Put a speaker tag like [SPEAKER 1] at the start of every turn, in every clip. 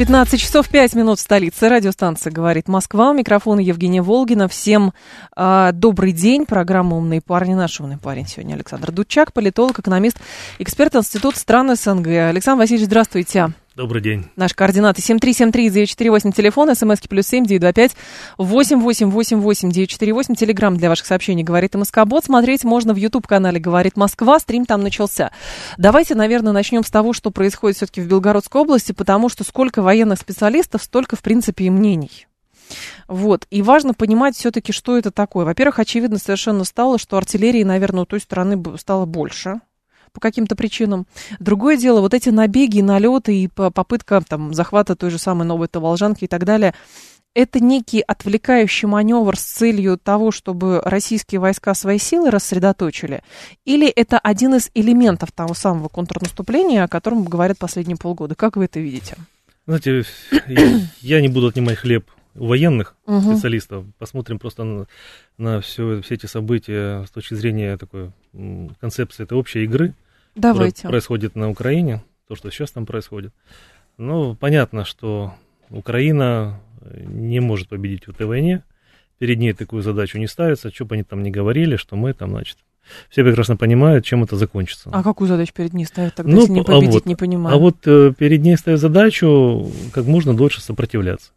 [SPEAKER 1] 15 часов 5 минут в столице. Радиостанция «Говорит Москва». У микрофона Евгения Волгина. Всем э, добрый день. Программа «Умные парни». Наш умный парень сегодня Александр Дудчак, политолог, экономист, эксперт Института стран СНГ. Александр Васильевич, здравствуйте.
[SPEAKER 2] Добрый день.
[SPEAKER 1] Наши координаты 7373948, телефон, смски плюс семь девять два пять восемь восемь восемь восемь девять четыре восемь. Телеграмм для ваших сообщений «Говорит МСК-бот». Смотреть можно в YouTube-канале «Говорит Москва». Стрим там начался. Давайте, наверное, начнем с того, что происходит все-таки в Белгородской области, потому что сколько военных специалистов, столько, в принципе, и мнений. Вот. И важно понимать все-таки, что это такое. Во-первых, очевидно совершенно стало, что артиллерии, наверное, у той стороны стало больше по каким-то причинам. Другое дело, вот эти набеги, налеты и попытка там, захвата той же самой Новой Таволжанки и так далее, это некий отвлекающий маневр с целью того, чтобы российские войска свои силы рассредоточили? Или это один из элементов того самого контрнаступления, о котором говорят последние полгода? Как вы это видите?
[SPEAKER 2] Знаете, я не буду отнимать хлеб у военных угу. специалистов. Посмотрим просто на, на все, все эти события с точки зрения такой концепции этой общей игры.
[SPEAKER 1] Давайте.
[SPEAKER 2] Которая происходит на Украине, то, что сейчас там происходит. Ну, понятно, что Украина не может победить в этой войне. Перед ней такую задачу не ставится. Что бы они там ни говорили, что мы там, значит, все прекрасно понимают, чем это закончится.
[SPEAKER 1] А какую задачу перед ней ставят тогда, ну, если не а победить, а вот, не понимаю?
[SPEAKER 2] А вот э, перед ней ставят задачу как можно дольше сопротивляться,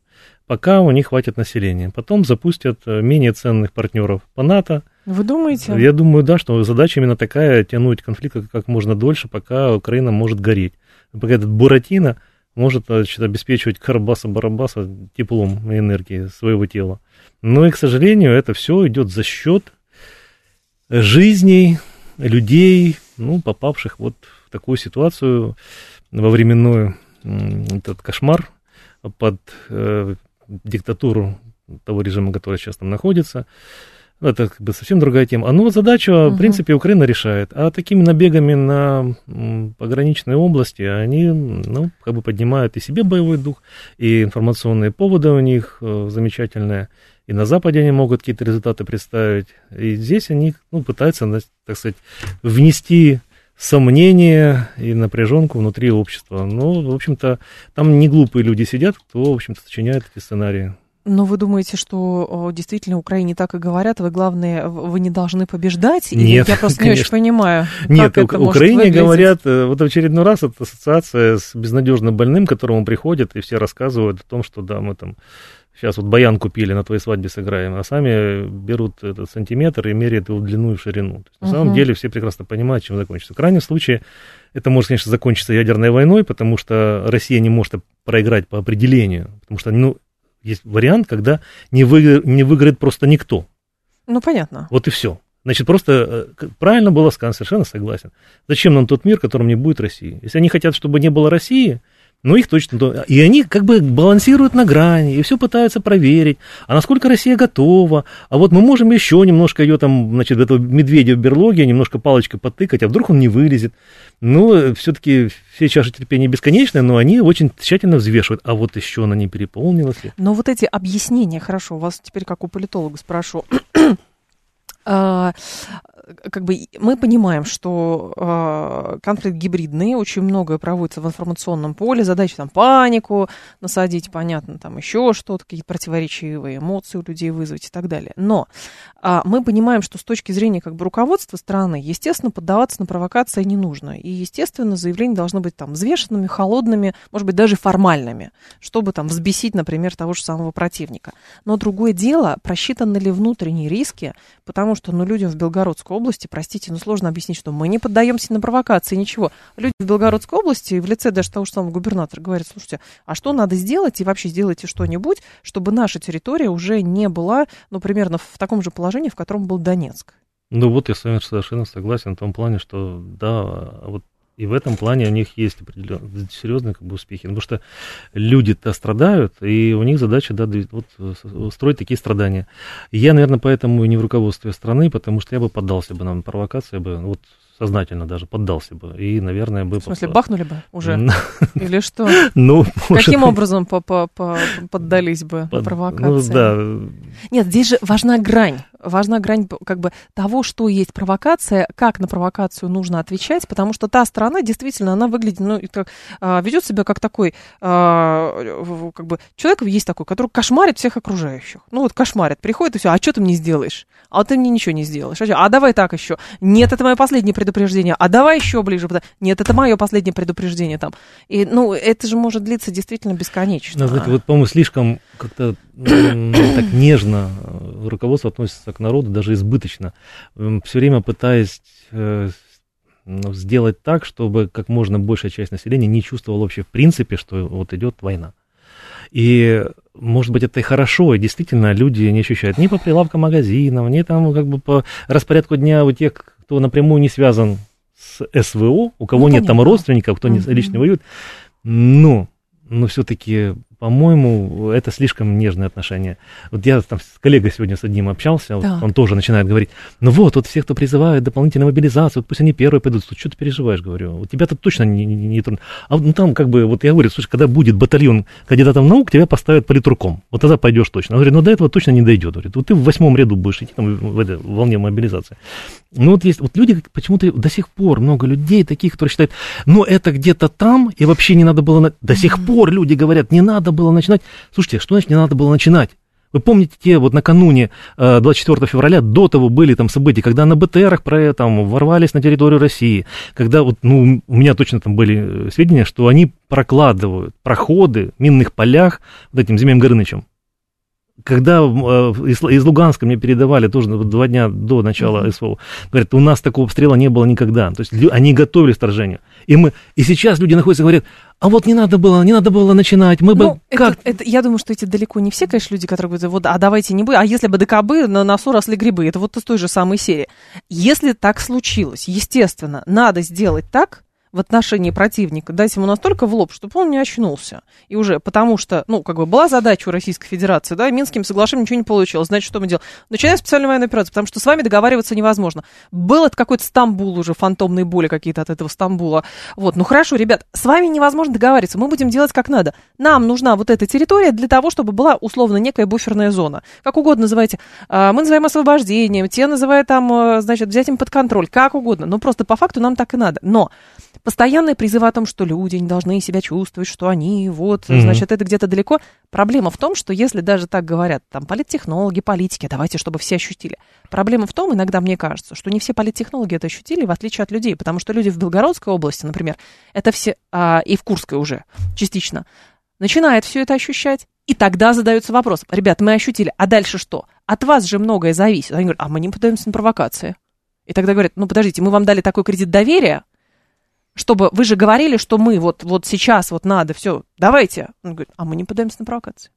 [SPEAKER 2] пока у них хватит населения. Потом запустят э, менее ценных партнеров по НАТО,
[SPEAKER 1] вы думаете?
[SPEAKER 2] Я думаю, да, что задача именно такая, тянуть конфликт как, можно дольше, пока Украина может гореть. Пока этот Буратино может значит, обеспечивать Карабаса-Барабаса теплом и энергией своего тела. Но и, к сожалению, это все идет за счет жизней людей, ну, попавших вот в такую ситуацию во временную этот кошмар под э, диктатуру того режима, который сейчас там находится. Ну, это как бы совсем другая тема. А ну вот задачу, угу. в принципе, Украина решает. А такими набегами на пограничные области, они, ну, как бы поднимают и себе боевой дух, и информационные поводы у них э, замечательные. И на Западе они могут какие-то результаты представить. И здесь они, ну, пытаются, так сказать, внести сомнения и напряженку внутри общества. Но, в общем-то, там не глупые люди сидят, кто, в общем-то, сочиняет эти сценарии.
[SPEAKER 1] Но вы думаете, что действительно Украине так и говорят, вы, главное, вы не должны побеждать?
[SPEAKER 2] Нет,
[SPEAKER 1] Я просто
[SPEAKER 2] конечно.
[SPEAKER 1] не очень понимаю.
[SPEAKER 2] Нет, как Украине говорят, э, вот в очередной раз это ассоциация с безнадежно больным, к которому приходят, и все рассказывают о том, что да, мы там сейчас вот баян купили, на твоей свадьбе сыграем, а сами берут этот сантиметр и меряют его в длину и в ширину. То есть, на угу. самом деле все прекрасно понимают, чем закончится. В крайнем случае это может, конечно, закончиться ядерной войной, потому что Россия не может проиграть по определению, потому что, ну, есть вариант, когда не, вы, не выиграет просто никто.
[SPEAKER 1] Ну, понятно.
[SPEAKER 2] Вот и все. Значит, просто э, правильно было сказано, совершенно согласен. Зачем нам тот мир, в котором не будет России? Если они хотят, чтобы не было России, ну, их точно... И они как бы балансируют на грани, и все пытаются проверить, а насколько Россия готова, а вот мы можем еще немножко ее там, значит, этого медведя в берлоге немножко палочкой потыкать, а вдруг он не вылезет. Ну, все-таки все чаши терпения бесконечные, но они очень тщательно взвешивают, а вот еще она не переполнилась ли.
[SPEAKER 1] Но вот эти объяснения, хорошо, у вас теперь как у политолога спрошу, а, как бы мы понимаем, что э, конфликт гибридный, очень многое проводится в информационном поле, задача там панику насадить, понятно, там еще что-то, какие-то противоречивые эмоции у людей вызвать и так далее. Но э, мы понимаем, что с точки зрения как бы руководства страны, естественно, поддаваться на провокации не нужно. И, естественно, заявления должны быть там взвешенными, холодными, может быть, даже формальными, чтобы там взбесить, например, того же самого противника. Но другое дело, просчитаны ли внутренние риски, потому что, ну, людям в Белгородской области, простите, но сложно объяснить, что мы не поддаемся на провокации, ничего. Люди в Белгородской области, в лице даже того же самого губернатора, говорят, слушайте, а что надо сделать, и вообще сделайте что-нибудь, чтобы наша территория уже не была, ну, примерно в таком же положении, в котором был Донецк.
[SPEAKER 2] Ну вот я с вами совершенно согласен в том плане, что да, вот И в этом плане у них есть определенные серьезные как бы, успехи. Потому что люди-то страдают, и у них задача да, вот, устроить такие страдания. И я, наверное, поэтому и не в руководстве страны, потому что я бы поддался бы на провокации, бы, вот сознательно даже поддался бы. И, наверное, бы...
[SPEAKER 1] В смысле, бахнули бы уже? Или что?
[SPEAKER 2] Ну,
[SPEAKER 1] Каким образом поддались бы провокации? Ну, да. Нет, здесь же важна грань важна грань как бы того, что есть провокация, как на провокацию нужно отвечать, потому что та сторона действительно, она выглядит, ну, как, а, ведет себя как такой, а, как бы, человек есть такой, который кошмарит всех окружающих. Ну, вот кошмарит, приходит и все, а что ты мне сделаешь? А ты мне ничего не сделаешь. А, а давай так еще. Нет, это мое последнее предупреждение. А давай еще ближе. Нет, это мое последнее предупреждение там. И, ну, это же может длиться действительно бесконечно.
[SPEAKER 2] Ну, знаете, вот, по-моему, слишком как-то так нежно руководство относится к народу, даже избыточно, все время пытаясь э, ну, сделать так, чтобы как можно большая часть населения не чувствовала вообще в принципе, что вот идет война. И, может быть, это и хорошо, и действительно люди не ощущают ни по прилавкам магазинов, ни там как бы по распорядку дня у тех, кто напрямую не связан с СВО, у кого ну, нет там родственников, кто не, лично воюет. Но, но все-таки по-моему, это слишком нежные отношения. Вот я там с коллегой сегодня с одним общался, да. он тоже начинает говорить, ну вот, вот все, кто призывает дополнительную мобилизацию, вот пусть они первые пойдут. Что ты переживаешь, говорю, у тебя-то точно не, не, не трудно. А ну там как бы, вот я говорю, слушай, когда будет батальон кандидатов наук, тебя поставят политруком. Вот тогда пойдешь точно. Он говорит, ну до этого точно не дойдет. Говорит, вот ты в восьмом ряду будешь идти там в этой волне мобилизации. Ну вот есть, вот люди почему-то до сих пор много людей таких, которые считают, ну это где-то там, и вообще не надо было, на... до сих пор люди говорят, не надо было начинать. Слушайте, что значит не надо было начинать? Вы помните те вот накануне 24 э, февраля, до того были там события, когда на БТРах про, там, ворвались на территорию России, когда вот, ну, у меня точно там были э, сведения, что они прокладывают проходы в минных полях вот этим Зимеем Горынычем когда э, из, Луганска мне передавали тоже два дня до начала. СВО, говорят, у нас такого обстрела не было никогда. То есть они готовились к вторжению. И, мы, и сейчас люди находятся и говорят, а вот не надо было, не надо было начинать, мы ну, бы
[SPEAKER 1] как... Это, я думаю, что эти далеко не все, конечно, люди, которые говорят, вот, а давайте не будем, а если бы ДКБ на носу росли грибы, это вот из той же самой серии. Если так случилось, естественно, надо сделать так, в отношении противника, дать ему настолько в лоб, чтобы он не очнулся. И уже потому что, ну, как бы была задача у Российской Федерации, да, Минским соглашением ничего не получилось. Значит, что мы делаем? Начинаем специальную военную операцию, потому что с вами договариваться невозможно. Был это какой-то Стамбул уже, фантомные боли какие-то от этого Стамбула. Вот, ну хорошо, ребят, с вами невозможно договариваться, мы будем делать как надо. Нам нужна вот эта территория для того, чтобы была условно некая буферная зона. Как угодно называйте. А, мы называем освобождением, те называют там, э, значит, взять им под контроль, как угодно. Но просто по факту нам так и надо. Но Постоянные призывы о том, что люди не должны себя чувствовать, что они вот, mm-hmm. значит, это где-то далеко. Проблема в том, что если даже так говорят, там, политтехнологи, политики, давайте, чтобы все ощутили. Проблема в том, иногда мне кажется, что не все политтехнологи это ощутили, в отличие от людей, потому что люди в Белгородской области, например, это все, а, и в Курской уже частично, начинают все это ощущать, и тогда задается вопрос, ребят, мы ощутили, а дальше что? От вас же многое зависит. Они говорят, а мы не подаемся на провокации. И тогда говорят, ну подождите, мы вам дали такой кредит доверия, чтобы вы же говорили, что мы вот, вот сейчас вот надо, все, давайте. Он говорит, а мы не подаемся на провокации.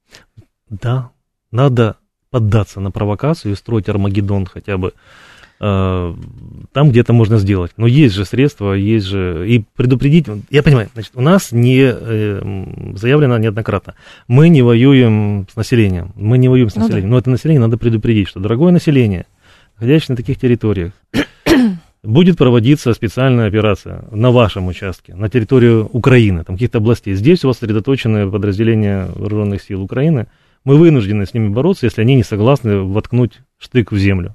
[SPEAKER 2] Да, надо поддаться на провокацию и строить Армагеддон хотя бы э, там, где это можно сделать. Но есть же средства, есть же... И предупредить... Я понимаю, значит, у нас не э, заявлено неоднократно. Мы не воюем с населением. Мы не воюем с населением. Ну, да. Но это население надо предупредить, что, дорогое население, находящееся на таких территориях, будет проводиться специальная операция на вашем участке, на территории Украины, там каких-то областей. Здесь у вас сосредоточены подразделения вооруженных сил Украины. Мы вынуждены с ними бороться, если они не согласны воткнуть штык в землю.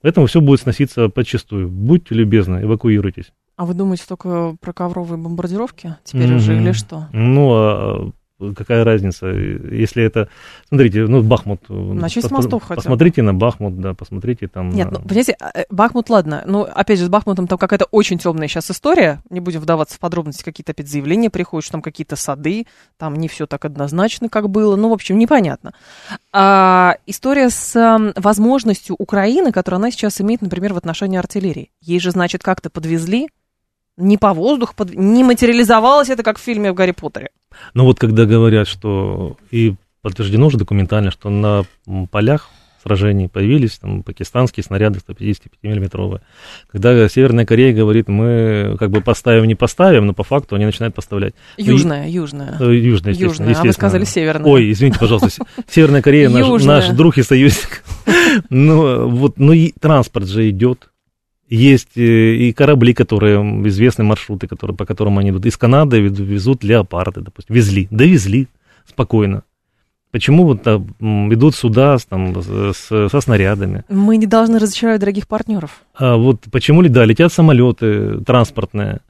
[SPEAKER 2] Поэтому все будет сноситься подчастую. Будьте любезны, эвакуируйтесь.
[SPEAKER 1] А вы думаете только про ковровые бомбардировки теперь mm-hmm. уже или что?
[SPEAKER 2] Ну, а какая разница, если это, смотрите, ну, Бахмут. Э,
[SPEAKER 1] Начать пос, с мостов
[SPEAKER 2] хотя Посмотрите на Бахмут, да, посмотрите там.
[SPEAKER 1] Нет, ну, понимаете, э, Бахмут, ладно, ну, опять же, с Бахмутом там какая-то очень темная сейчас история, не будем вдаваться в подробности, какие-то опять заявления приходят, что там какие-то сады, там не все так однозначно, как было, ну, в общем, непонятно. А, история с возможностью Украины, которую она сейчас имеет, например, в отношении артиллерии. Ей же, значит, как-то подвезли не по воздуху, под... не материализовалось это, как в фильме в Гарри Поттере.
[SPEAKER 2] Ну вот когда говорят, что и подтверждено уже документально, что на полях сражений появились там пакистанские снаряды 155-миллиметровые. Когда Северная Корея говорит, мы как бы поставим, не поставим, но по факту они начинают поставлять.
[SPEAKER 1] Южная, ну, южная.
[SPEAKER 2] Южная, естественно, южная, естественно.
[SPEAKER 1] а вы сказали северная.
[SPEAKER 2] Ой, извините, пожалуйста, Северная Корея наш, наш друг и союзник. Ну, вот, ну и транспорт же идет. Есть э, и корабли, которые, известные маршруты, которые, по которым они идут. Из Канады везут леопарды, допустим. Везли, довезли спокойно. Почему вот идут суда там, с, со снарядами?
[SPEAKER 1] Мы не должны разочаровать дорогих партнеров.
[SPEAKER 2] А вот почему ли, да, летят самолеты транспортные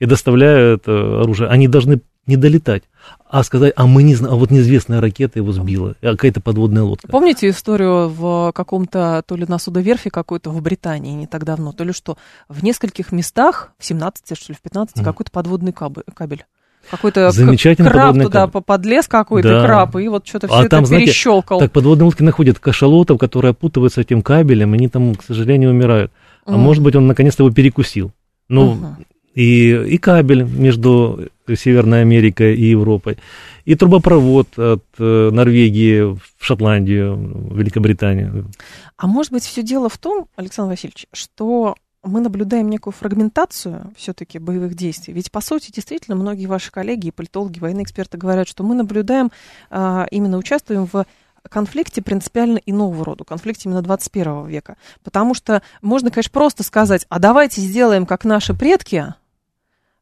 [SPEAKER 2] и доставляют э, оружие. Они должны не долетать, а сказать, а мы не знаем, а вот неизвестная ракета его сбила, а какая-то подводная лодка.
[SPEAKER 1] Помните историю в каком-то, то ли на судоверфи какой-то в Британии не так давно, то ли что, в нескольких местах, в 17, что ли, в 15, mm. какой-то подводный кабель какой-то
[SPEAKER 2] Замечательный
[SPEAKER 1] краб туда кабель. подлез какой-то, да. краб, и вот что-то
[SPEAKER 2] а
[SPEAKER 1] все
[SPEAKER 2] там,
[SPEAKER 1] это знаете, перещелкал.
[SPEAKER 2] Так подводные лодки находят кашалотов, которые опутываются этим кабелем, они там, к сожалению, умирают. А mm. может быть, он наконец-то его перекусил. Ну, uh-huh. и, и кабель между Северной Америкой и Европой, и трубопровод от э, Норвегии в Шотландию, в Великобританию.
[SPEAKER 1] А может быть, все дело в том, Александр Васильевич, что мы наблюдаем некую фрагментацию все-таки боевых действий. Ведь, по сути, действительно, многие ваши коллеги, политологи, военные эксперты говорят, что мы наблюдаем, а, именно участвуем в конфликте принципиально иного рода, конфликте именно 21 века. Потому что можно, конечно, просто сказать, а давайте сделаем, как наши предки,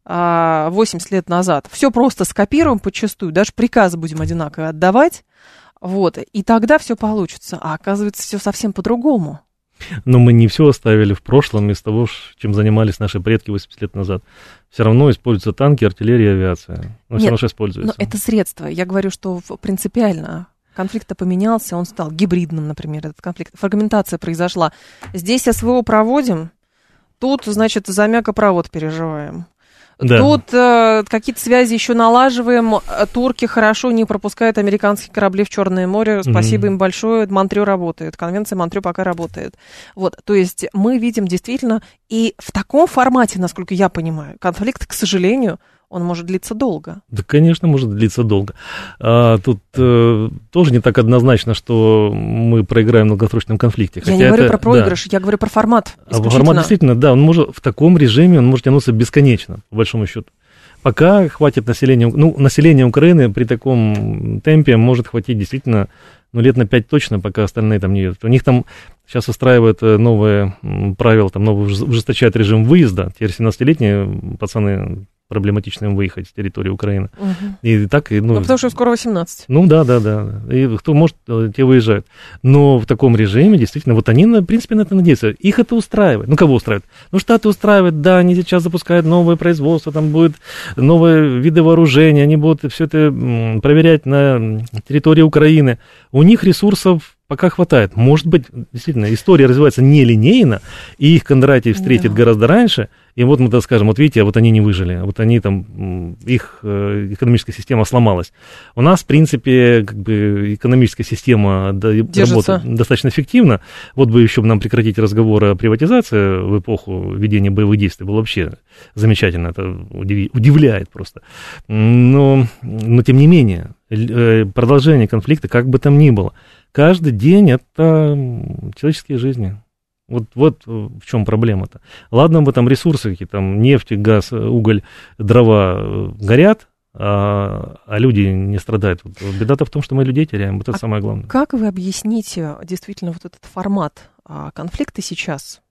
[SPEAKER 1] 80 а, лет назад. Все просто скопируем подчастую, даже приказы будем одинаково отдавать, вот, и тогда все получится. А оказывается, все совсем по-другому.
[SPEAKER 2] Но мы не все оставили в прошлом из того, чем занимались наши предки 80 лет назад. Все равно используются танки, артиллерия, авиация. Но Нет, все равно используется.
[SPEAKER 1] Но это средство. Я говорю, что принципиально конфликт поменялся, он стал гибридным, например, этот конфликт. Фрагментация произошла. Здесь СВО проводим, тут, значит, за мякопровод переживаем. Да. Тут э, какие-то связи еще налаживаем. Турки хорошо не пропускают американские корабли в Черное море. Спасибо mm-hmm. им большое. Монтрё работает. Конвенция Монтрё пока работает. Вот, то есть мы видим действительно и в таком формате, насколько я понимаю, конфликт, к сожалению, он может длиться долго.
[SPEAKER 2] Да, конечно, может длиться долго. А, тут э, тоже не так однозначно, что мы проиграем в долгосрочном конфликте.
[SPEAKER 1] Я не говорю это, про проигрыш, да. я говорю про формат.
[SPEAKER 2] А формат действительно, да, он может в таком режиме он может тянуться бесконечно, по большому счету. Пока хватит населения, ну, население Украины при таком темпе может хватить действительно, ну, лет на пять точно, пока остальные там не едут. У них там сейчас устраивают э, новые правила, там новый ужесточает режим выезда. Теперь 17-летние пацаны проблематично им выехать с территории Украины. Угу. И так, и,
[SPEAKER 1] ну, ну, потому что скоро 18.
[SPEAKER 2] Ну, да, да, да. И кто может, э, те выезжают. Но в таком режиме, действительно, вот они, в принципе, на это надеются. Их это устраивает. Ну, кого устраивает? Ну, Штаты устраивают, да, они сейчас запускают новое производство, там будут новые виды вооружения, они будут все это проверять на территории Украины. У них ресурсов пока хватает. Может быть, действительно, история развивается нелинейно, и их Кондратий встретит да. гораздо раньше, и вот мы так скажем, вот видите, вот они не выжили, вот они там, их э, экономическая система сломалась. У нас, в принципе, как бы экономическая система работает достаточно эффективно. Вот бы еще нам прекратить разговор о приватизации в эпоху ведения боевых действий, было вообще замечательно, это удивляет просто. Но, но тем не менее, э, продолжение конфликта, как бы там ни было, каждый день это человеческие жизни. Вот, вот в чем проблема-то. Ладно бы там ресурсы какие там нефть, газ, уголь, дрова э, горят, а, а люди не страдают. Вот беда-то в том, что мы людей теряем. Вот это а самое главное.
[SPEAKER 1] Как вы объясните действительно вот этот формат а, конфликта сейчас,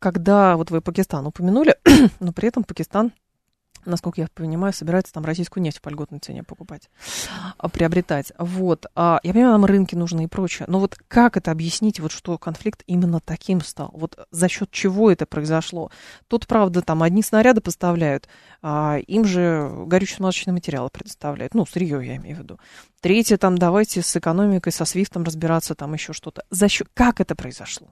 [SPEAKER 1] когда вот вы Пакистан упомянули, но при этом Пакистан насколько я понимаю, собирается там российскую нефть по льготной цене покупать, а, приобретать. Вот. А я понимаю, нам рынки нужны и прочее. Но вот как это объяснить, вот что конфликт именно таким стал? Вот за счет чего это произошло? Тут, правда, там одни снаряды поставляют, а им же горюче-смазочные материалы предоставляют. Ну, сырье я имею в виду. Третье, там, давайте с экономикой, со свифтом разбираться, там еще что-то. За счет... Как это произошло?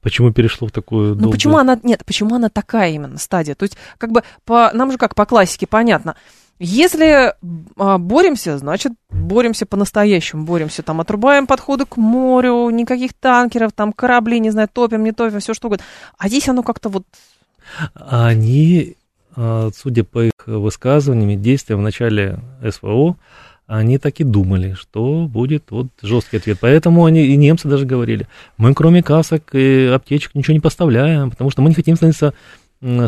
[SPEAKER 2] Почему перешло в такую
[SPEAKER 1] долгую... Ну, почему она... Нет, почему она такая именно стадия? То есть, как бы, по... нам же как по классике понятно. Если а, боремся, значит, боремся по-настоящему, боремся, там, отрубаем подходы к морю, никаких танкеров, там, корабли, не знаю, топим, не топим, все что угодно. А здесь оно как-то вот...
[SPEAKER 2] Они, а, судя по их высказываниям, действия в начале СВО, они так и думали, что будет вот жесткий ответ. Поэтому они и немцы даже говорили, мы кроме касок и аптечек ничего не поставляем, потому что мы не хотим становиться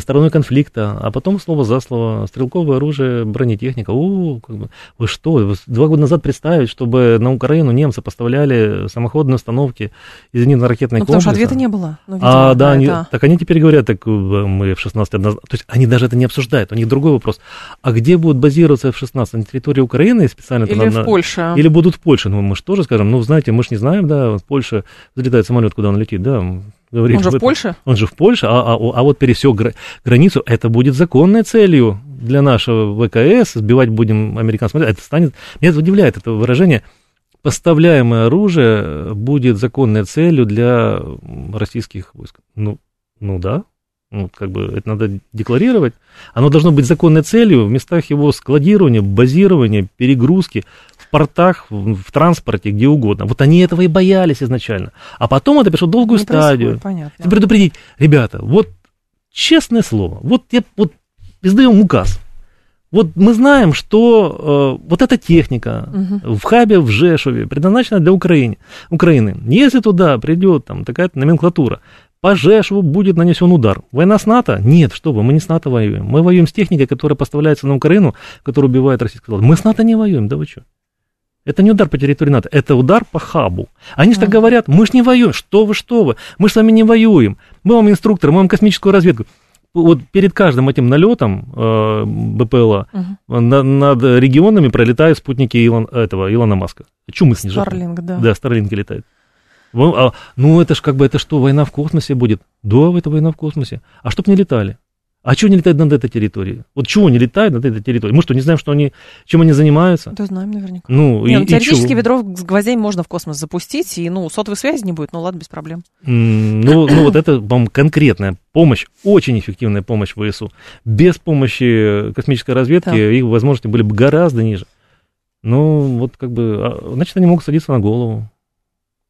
[SPEAKER 2] стороной конфликта, а потом слово за слово, стрелковое оружие, бронетехника. О, как бы, вы что, два года назад представить, чтобы на Украину немцы поставляли самоходные установки из зенитно-ракетной ну,
[SPEAKER 1] комплекса. потому что ответа не было.
[SPEAKER 2] Ну, видимо, а, да, они, так они теперь говорят, так мы в 16 однозначно. То есть они даже это не обсуждают, у них другой вопрос. А где будут базироваться в 16 На территории Украины специально?
[SPEAKER 1] Или в Польше.
[SPEAKER 2] Или будут в Польше. Ну, мы же тоже скажем, ну, знаете, мы же не знаем, да, в Польше взлетает самолет, куда он летит, да,
[SPEAKER 1] говорит. Он же в Польше?
[SPEAKER 2] Он же в Польше, а, а, а вот пересек границу, это будет законной целью для нашего ВКС, сбивать будем американцев. Это станет, меня это удивляет, это выражение, поставляемое оружие будет законной целью для российских войск. Ну, ну да, ну, как бы это надо декларировать. Оно должно быть законной целью в местах его складирования, базирования, перегрузки, портах, в, в транспорте, где угодно. Вот они этого и боялись изначально. А потом это пришло долгую Не стадию.
[SPEAKER 1] Понятно.
[SPEAKER 2] Предупредить, ребята, вот честное слово, вот я вот издаем указ. Вот мы знаем, что э, вот эта техника угу. в хабе в Жешове предназначена для Украины. Украины. Если туда придет там такая-то номенклатура, по Жешеву будет нанесен удар. Война с НАТО? Нет, что вы, мы не с НАТО воюем. Мы воюем с техникой, которая поставляется на Украину, которая убивает российских солдат. Мы с НАТО не воюем, да вы что? Это не удар по территории НАТО, это удар по хабу. Они же так говорят, мы же не воюем, что вы, что вы, мы же с вами не воюем. Мы вам инструктор, мы вам космическую разведку. Вот перед каждым этим налетом э, БПЛА угу. на, над регионами пролетают спутники Илон, этого, Илона Маска. Чумы снижают.
[SPEAKER 1] Старлинг, да.
[SPEAKER 2] Да, Старлинги летают. А, ну, это ж как бы, это что, война в космосе будет? Да, это война в космосе. А чтоб не летали. А чего не летают над этой территорией? Вот чего не летают над этой территорией? Мы что, не знаем, что они, чем они занимаются?
[SPEAKER 1] Да, знаем наверняка.
[SPEAKER 2] Ну,
[SPEAKER 1] не, и, ну, теоретически и ведро с гвоздями можно в космос запустить, и, ну, сотовой связи не будет, ну, ладно, без проблем.
[SPEAKER 2] Mm, ну, ну, вот это, вам конкретная помощь, очень эффективная помощь ВСУ. Без помощи космической разведки да. их возможности были бы гораздо ниже. Ну, вот как бы, а, значит, они могут садиться на голову.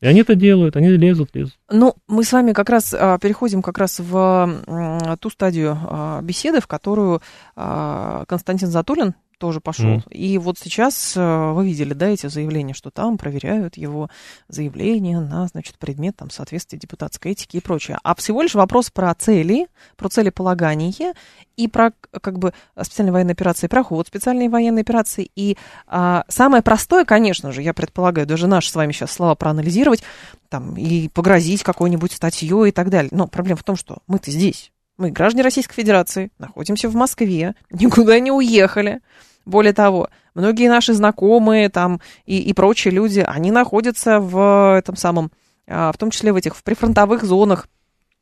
[SPEAKER 2] И они это делают, они лезут, лезут.
[SPEAKER 1] Ну, мы с вами как раз а, переходим как раз в ту стадию а, беседы, в которую а, Константин Затулин тоже пошел. Mm. И вот сейчас вы видели, да, эти заявления, что там проверяют его заявление на, значит, предмет там соответствия депутатской этики и прочее. А всего лишь вопрос про цели, про целеполагание и про как бы специальные военные операции, про ход специальной военной операции. И а, самое простое, конечно же, я предполагаю, даже наши с вами сейчас слова проанализировать, там, и погрозить какой-нибудь статьей и так далее. Но проблема в том, что мы-то здесь. Мы граждане Российской Федерации, находимся в Москве, никуда не уехали. Более того, многие наши знакомые там и, и прочие люди, они находятся в этом самом, а, в том числе в этих в прифронтовых зонах.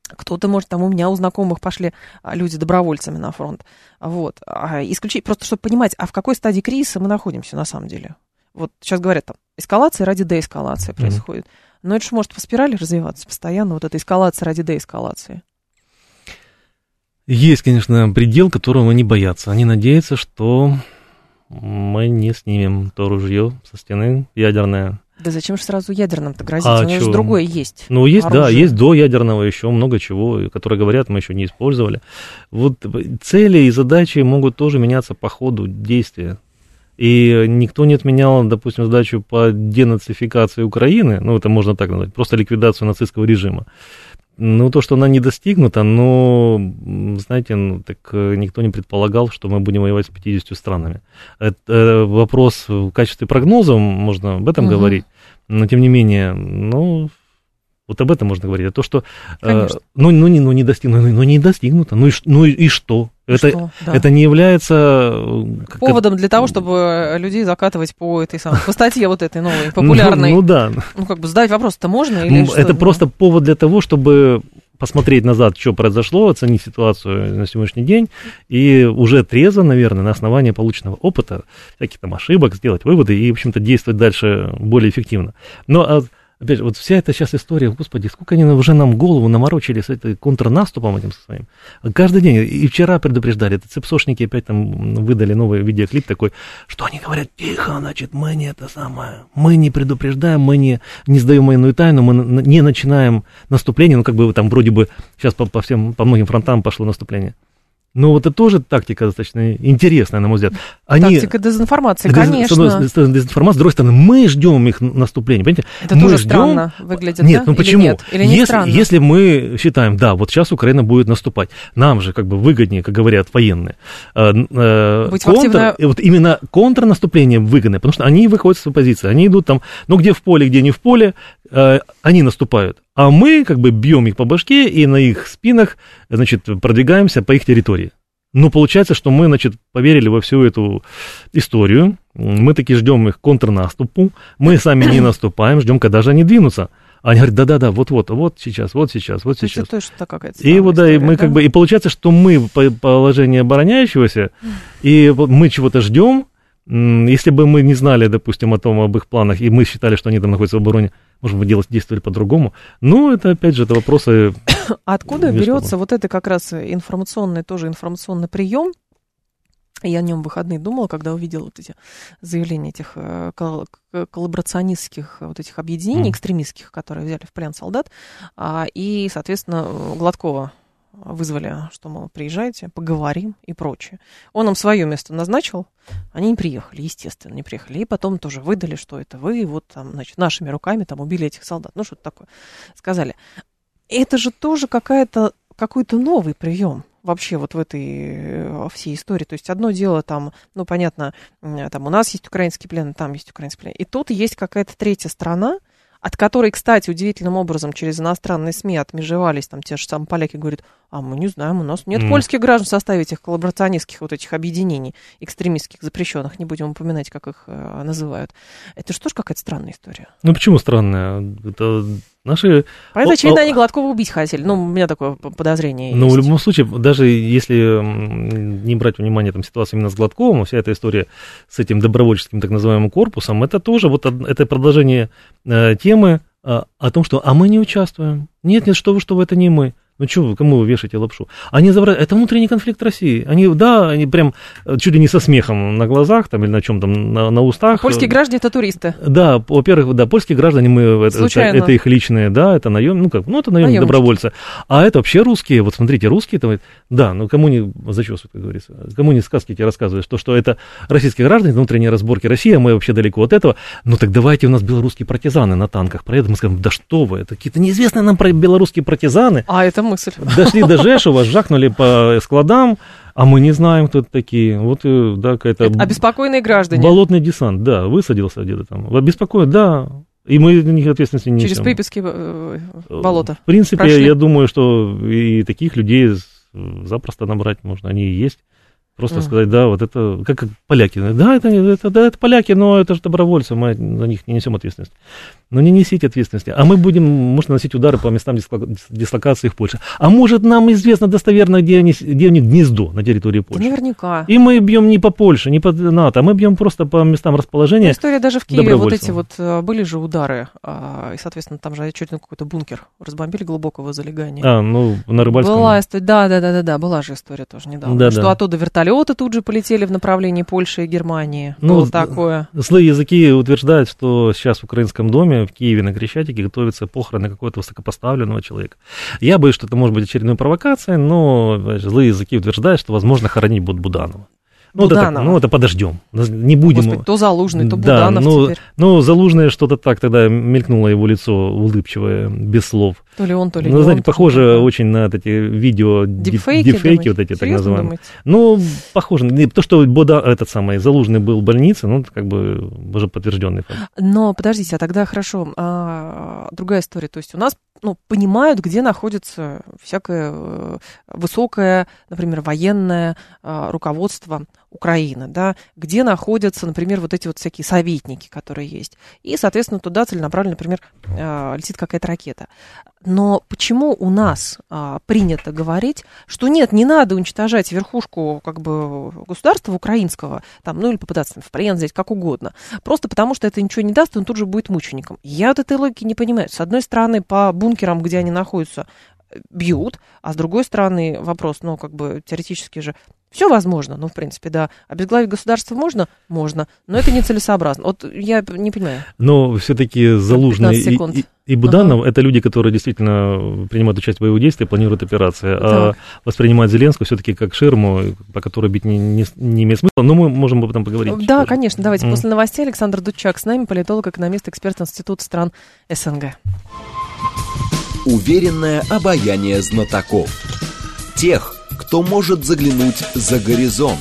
[SPEAKER 1] Кто-то, может, там у меня, у знакомых пошли а, люди добровольцами на фронт. Вот. А, исключить, просто чтобы понимать, а в какой стадии кризиса мы находимся на самом деле. Вот сейчас говорят, там, эскалация ради деэскалации mm-hmm. происходит. Но это же может по спирали развиваться постоянно, вот эта эскалация ради деэскалации.
[SPEAKER 2] Есть, конечно, предел, которого они боятся. Они надеются, что мы не снимем то ружье со стены ядерное.
[SPEAKER 1] Да зачем же сразу ядерным-то грозить? А У нас же другое есть.
[SPEAKER 2] Ну, есть, оружие. да, есть до ядерного еще много чего, которые говорят, мы еще не использовали. Вот цели и задачи могут тоже меняться по ходу действия. И никто не отменял, допустим, задачу по денацификации Украины, ну, это можно так назвать, просто ликвидацию нацистского режима. Ну, то, что она не достигнута, но, знаете, ну, так э, никто не предполагал, что мы будем воевать с 50 странами. Это э, вопрос в качестве прогноза, можно об этом угу. говорить, но, тем не менее, ну, вот об этом можно говорить. А то, что, э, ну, ну, не, ну, не достигнуто, ну, не достигнуто, ну, и, ну, и что? Это, что? Да. это не является...
[SPEAKER 1] Э, Поводом для того, чтобы людей закатывать по этой самой, по статье вот этой новой, популярной.
[SPEAKER 2] Ну, ну да.
[SPEAKER 1] Ну как бы задать вопрос-то можно? Или
[SPEAKER 2] ну, это просто повод для того, чтобы посмотреть назад, что произошло, оценить ситуацию на сегодняшний день и уже трезво, наверное, на основании полученного опыта, всяких там ошибок, сделать выводы и, в общем-то, действовать дальше более эффективно. Но а Опять же, вот вся эта сейчас история, господи, сколько они уже нам голову наморочили с этой контрнаступом этим своим. Каждый день, и вчера предупреждали, это цепсошники опять там выдали новый видеоклип такой, что они говорят, тихо, значит, мы не это самое, мы не предупреждаем, мы не, не сдаем военную тайну, мы не начинаем наступление, ну, как бы там вроде бы сейчас по, по всем, по многим фронтам пошло наступление. Но вот это тоже тактика достаточно интересная, на мой взгляд.
[SPEAKER 1] Они, тактика дезинформации, дез, конечно.
[SPEAKER 2] С одной стороны, дезинформация, с другой стороны, мы ждем их наступления, понимаете?
[SPEAKER 1] Это
[SPEAKER 2] мы
[SPEAKER 1] тоже
[SPEAKER 2] ждем...
[SPEAKER 1] странно выглядит,
[SPEAKER 2] Нет,
[SPEAKER 1] да?
[SPEAKER 2] ну почему?
[SPEAKER 1] Или нет? Или не
[SPEAKER 2] если,
[SPEAKER 1] странно?
[SPEAKER 2] если мы считаем, да, вот сейчас Украина будет наступать, нам же как бы выгоднее, как говорят военные, э, э,
[SPEAKER 1] Быть
[SPEAKER 2] контр,
[SPEAKER 1] активно...
[SPEAKER 2] вот именно контрнаступление выгодное, потому что они выходят с позиции, они идут там, ну где в поле, где не в поле, э, они наступают. А мы как бы бьем их по башке и на их спинах, значит, продвигаемся по их территории. Но получается, что мы, значит, поверили во всю эту историю. Мы таки ждем их контрнаступу. Мы сами не наступаем, ждем, когда же они двинутся. Они говорят, да-да-да, вот-вот, вот сейчас, вот сейчас, вот
[SPEAKER 1] То есть
[SPEAKER 2] сейчас.
[SPEAKER 1] это какая-то
[SPEAKER 2] И вот да, и мы как бы, и получается, что мы по положению обороняющегося, и вот мы чего-то ждем. Если бы мы не знали, допустим, о том, об их планах, и мы считали, что они там находятся в обороне, может быть, делать, действовали по-другому. Ну, это, опять же, это вопросы...
[SPEAKER 1] Откуда берется вот это как раз информационный, тоже информационный прием? Я о нем в выходные думала, когда увидела вот эти заявления этих э, кол- коллаборационистских вот этих объединений экстремистских, которые взяли в плен солдат, а, и, соответственно, Гладкова вызвали, что, мол, приезжайте, поговорим и прочее. Он им свое место назначил, они не приехали, естественно, не приехали. И потом тоже выдали, что это вы, вот там, значит, нашими руками там убили этих солдат. Ну, что-то такое. Сказали. Это же тоже какая-то, какой-то новый прием вообще вот в этой э, всей истории. То есть одно дело там, ну, понятно, там у нас есть украинский плен, там есть украинский плен. И тут есть какая-то третья страна, от которой, кстати, удивительным образом через иностранные СМИ отмежевались, там те же самые поляки говорят, а мы не знаем, у нас нет
[SPEAKER 2] Мгм.
[SPEAKER 1] польских граждан в составе этих коллаборационистских вот этих объединений, экстремистских, запрещенных, не будем упоминать, как их э, называют. Это же тоже какая-то странная история.
[SPEAKER 2] Ну, почему странное? Это наши...
[SPEAKER 1] Поэтому, очевидно, они Гладкова убить хотели. Ну, у меня такое подозрение
[SPEAKER 2] Но в
[SPEAKER 1] есть.
[SPEAKER 2] любом случае, даже если не брать внимание там, ситуацию именно с Гладковым, вся эта история с этим добровольческим так называемым корпусом, это тоже вот это продолжение э, темы э, о том, что а мы не участвуем. Нет, нет, что вы, что вы, это не мы. Ну что кому вы вешаете лапшу? Они забрали, это внутренний конфликт России. Они, да, они прям э, чуть ли не со смехом на глазах там или на чем там, на, на устах.
[SPEAKER 1] Польские граждане это туристы.
[SPEAKER 2] Да, во-первых, да, польские граждане, мы, это, это, это их личные, да, это наем, ну как, ну это наемные
[SPEAKER 1] Наемники.
[SPEAKER 2] добровольцы. А это вообще русские, вот смотрите, русские, там, да, ну кому не зачесывают, как говорится, кому не сказки эти рассказывают, что, что это российские граждане, внутренние разборки России, а мы вообще далеко от этого. Ну так давайте у нас белорусские партизаны на танках проедут, мы скажем, да что вы, это какие-то неизвестные нам про- белорусские партизаны,
[SPEAKER 1] А, это мысль.
[SPEAKER 2] дошли до Жешува, жахнули по складам, а мы не знаем, кто это такие. Вот, э, да, какая-то...
[SPEAKER 1] Обеспокоенные граждане.
[SPEAKER 2] Болотный десант, да, высадился где-то там. Беспокоит, да. И мы на них ответственности не
[SPEAKER 1] Через
[SPEAKER 2] несем.
[SPEAKER 1] Припятские э, болота.
[SPEAKER 2] В принципе,
[SPEAKER 1] прошли.
[SPEAKER 2] я думаю, что и таких людей запросто набрать можно, они и есть. Просто
[SPEAKER 1] Мгм.
[SPEAKER 2] сказать, да, вот это, как, как поляки, да это, это, да, это поляки, но это же добровольцы, мы за них не несем ответственности. Но не несите ответственности. А мы будем, может, наносить удары по местам дисло- дислокации в Польше. А может, нам известно достоверно, где, они, где у них гнездо на территории Польши.
[SPEAKER 1] наверняка.
[SPEAKER 2] И мы бьем не по Польше, не по НАТО, а мы бьем просто по местам
[SPEAKER 1] Ну,
[SPEAKER 2] расположения.
[SPEAKER 1] история даже в Киеве, вот эти вот э, были же удары, а, и, соответственно, там же очередной какой-то бункер разбомбили глубокого залегания.
[SPEAKER 2] А, ну, на рыбальском.
[SPEAKER 1] Была история, да, да, да, да, да, была же история тоже недавно.
[SPEAKER 2] Да,
[SPEAKER 1] что
[SPEAKER 2] да.
[SPEAKER 1] оттуда вертолеты тут же полетели в направлении Польши и Германии.
[SPEAKER 2] Ну,
[SPEAKER 1] Было такое.
[SPEAKER 2] Злые языки утверждают, что сейчас в украинском доме в Киеве на Крещатике готовятся похороны какого-то высокопоставленного человека. Я боюсь, что это может быть очередной провокацией, но злые языки утверждают, что, возможно, хоронить будут Буданова. Ну, это, так, ну, это подождем. Не будем.
[SPEAKER 1] Господи, то Залужный, то
[SPEAKER 2] Да,
[SPEAKER 1] Буданов
[SPEAKER 2] ну,
[SPEAKER 1] теперь.
[SPEAKER 2] Ну, Залужное что-то так тогда мелькнуло его лицо улыбчивое, без слов.
[SPEAKER 1] То ли он, то ли
[SPEAKER 2] Ну,
[SPEAKER 1] не
[SPEAKER 2] знаете,
[SPEAKER 1] он,
[SPEAKER 2] похоже очень на вот эти видео, дип-
[SPEAKER 1] Дипфейки,
[SPEAKER 2] дипфейки вот эти так
[SPEAKER 1] Серьезно
[SPEAKER 2] называемые.
[SPEAKER 1] думаете?
[SPEAKER 2] Ну, похоже. То, что Бода, этот самый Залужный был в больнице, ну, это как бы уже подтвержденный факт.
[SPEAKER 1] Но подождите, а тогда хорошо, а, другая история. То есть у нас ну, понимают, где находится всякое э, высокое, например, военное а, руководство Украины, да, где находятся, например, вот эти вот всякие советники, которые есть. И, соответственно, туда целенаправленно, например, а, летит какая-то ракета. Но почему у нас а, принято говорить, что нет, не надо уничтожать верхушку как бы государства украинского, там, ну или попытаться в плен взять, как угодно, просто потому что это ничего не даст, он тут же будет мучеником. Я вот этой логики не понимаю. С одной стороны, по бункерам, где они находятся, бьют, а с другой стороны, вопрос, ну, как бы теоретически же Все возможно, ну, в принципе, да. Обезглавить государство можно? Можно, но это нецелесообразно. Вот я не понимаю.
[SPEAKER 2] Но все-таки Залужный и, и, и Буданов ага. это люди, которые действительно принимают участие в боевых действиях, планируют операции. Так. А воспринимать Зеленского все-таки как ширму, по которой бить не, не, не имеет смысла. Но мы можем об этом поговорить.
[SPEAKER 1] Да, позже. конечно. Давайте mm. после новостей Александр Дудчак с нами, политолог, экономист, эксперт Института стран СНГ.
[SPEAKER 3] Уверенное обаяние знатоков. Тех, кто может заглянуть за горизонт.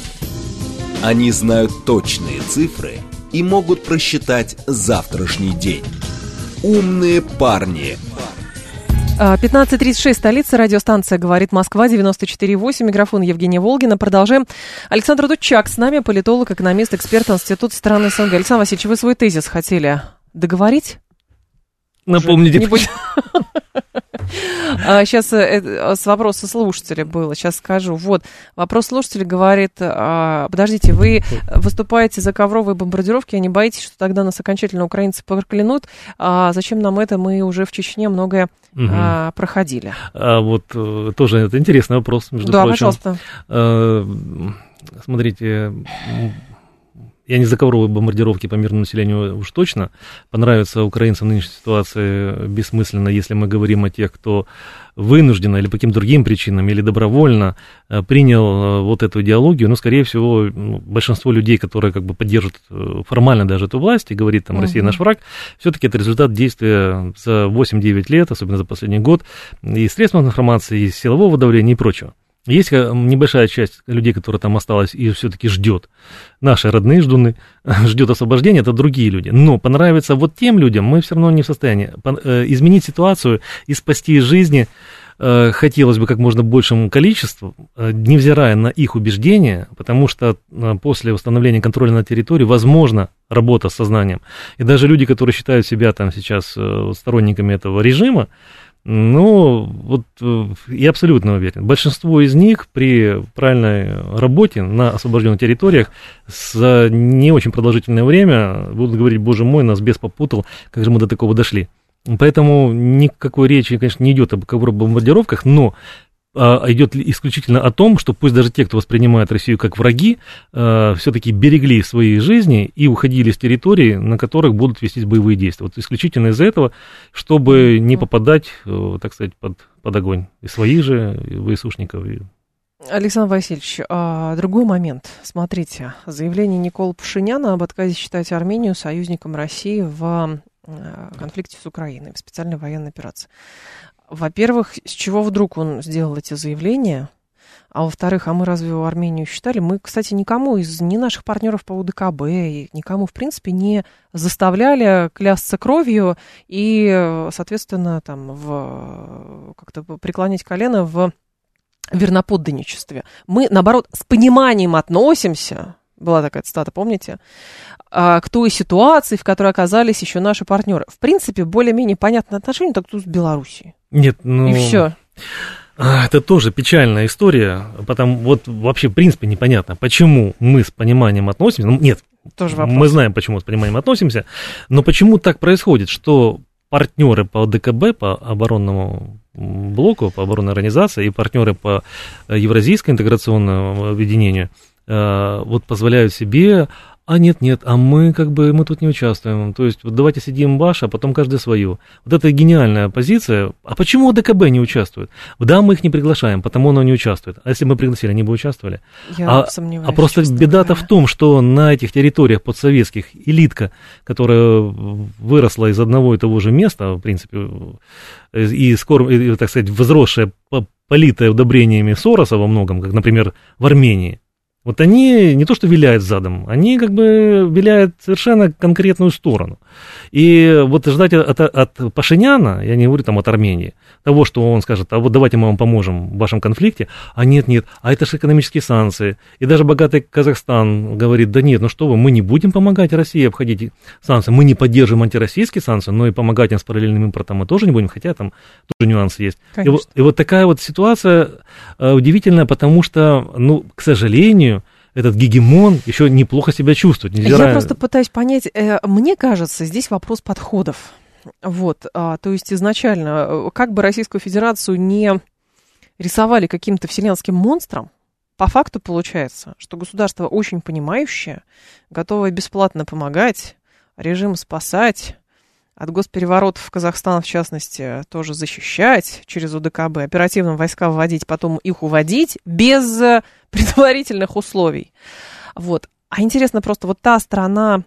[SPEAKER 3] Они знают точные цифры и могут просчитать завтрашний день. Умные парни.
[SPEAKER 1] 15.36, столица, радиостанция «Говорит Москва», 94.8, микрофон Евгения Волгина. Продолжаем. Александр Дудчак с нами, политолог, экономист, эксперт Института страны СНГ. Александр Васильевич, вы свой тезис хотели договорить?
[SPEAKER 2] Напомните. Не.
[SPEAKER 1] Сейчас э, э, с вопроса слушателя было, сейчас скажу. Вот, вопрос слушателя говорит, а, подождите, вы выступаете за ковровые бомбардировки, а не боитесь, что тогда нас окончательно украинцы проклянут? А зачем нам это? Мы уже в Чечне многое угу. а, проходили.
[SPEAKER 2] А вот э, тоже это интересный вопрос, между
[SPEAKER 1] да,
[SPEAKER 2] прочим.
[SPEAKER 1] Да,
[SPEAKER 2] пожалуйста. Смотрите, я не за ковровые бомбардировки по мирному населению уж точно. Понравится украинцам нынешняя ситуация бессмысленно, если мы говорим о тех, кто вынужденно или по каким-то другим причинам, или добровольно э, принял э, вот эту идеологию, но, скорее всего, большинство людей, которые как бы поддерживают э, формально даже эту власть и говорит, там, Россия наш враг, все-таки это результат действия за 8-9 лет, особенно за последний год, и средств информации, и силового давления и прочего. Есть небольшая часть людей, которая там осталась и все-таки ждет. Наши родные ждуны, ждет освобождения, это другие люди. Но понравится вот тем людям мы все равно не в состоянии. Э, изменить ситуацию и спасти жизни э, хотелось бы как можно большему количеству, э, невзирая на их убеждения, потому что после установления контроля на территории возможно работа с сознанием. И даже люди, которые считают себя там сейчас сторонниками этого режима, ну, вот э, я абсолютно уверен. Большинство из них при правильной работе на освобожденных территориях за не очень продолжительное время будут говорить, боже мой, нас бес попутал, как же мы до такого дошли. Поэтому никакой речи, конечно, не идет об бомбардировках, но идет исключительно о том, что пусть даже те, кто воспринимает Россию как враги, а, все-таки берегли свои жизни и уходили с территории, на которых будут вестись боевые действия. Вот исключительно из-за этого, чтобы не попадать, э, так сказать, под, под огонь и своих же, и ВСУшников.
[SPEAKER 1] Александр Васильевич, а, другой момент. Смотрите, заявление Никола Пашиняна об отказе считать Армению союзником России в э, конфликте с Украиной, в специальной военной операции. Во-первых, с чего вдруг он сделал эти заявления? А во-вторых, а мы разве Армению считали? Мы, кстати, никому из ни наших партнеров по УДКБ, и никому, в принципе, не заставляли клясться кровью и, соответственно, там, в, как-то преклонять колено в верноподданничестве. Мы, наоборот, с пониманием относимся, была такая цитата, помните, а, к той ситуации, в которой оказались еще наши партнеры. В принципе, более-менее понятное отношение так тут с Белоруссией.
[SPEAKER 2] Нет, ну...
[SPEAKER 1] И все.
[SPEAKER 2] А, это тоже печальная история, потому вот вообще в принципе непонятно, почему мы с пониманием относимся. Ну, нет, тоже вопрос. мы знаем, почему с пониманием относимся, но почему так происходит, что партнеры по ДКБ, по оборонному блоку, по оборонной организации и партнеры по Евразийскому интеграционному объединению э, вот позволяют себе а нет, нет, а мы как бы, мы тут не участвуем. То есть, вот давайте сидим ваш, а потом каждый свою. Вот это гениальная позиция. А почему ДКБ не участвует? Да, мы их не приглашаем, потому оно не участвует. А если бы пригласили, они бы участвовали.
[SPEAKER 1] Я
[SPEAKER 2] а,
[SPEAKER 1] сомневаюсь.
[SPEAKER 2] А просто беда-то в том, что на этих территориях подсоветских элитка, которая выросла из одного и того же места, в принципе, и, скоро, и так сказать, возросшая, политая удобрениями Сороса во многом, как, например, в Армении, вот они не то что виляют задом, они как бы виляют совершенно конкретную сторону. И вот ждать от, от Пашиняна, я не говорю там от Армении, того, что он скажет, а вот давайте мы вам поможем в вашем конфликте, а нет, нет, а это же экономические санкции. И даже богатый Казахстан говорит, да нет, ну что вы, мы не будем помогать России обходить санкции, мы не поддерживаем антироссийские санкции, но и помогать им с параллельным импортом мы тоже не будем, хотя там тоже нюансы есть. И вот, и вот такая вот ситуация э, удивительная, потому что, ну, к сожалению, этот гегемон еще неплохо себя чувствует.
[SPEAKER 1] Невзирая... Я просто пытаюсь понять, э, мне кажется, здесь вопрос подходов. Вот, а, то есть изначально, э, как бы Российскую Федерацию не рисовали каким-то вселенским монстром, по факту получается, что государство очень понимающее, готовое бесплатно помогать, режим спасать, от госпереворотов Казахстан, в частности, тоже защищать через УДКБ, оперативно войска вводить, потом их уводить без э, предварительных условий. Вот. А интересно просто вот та страна,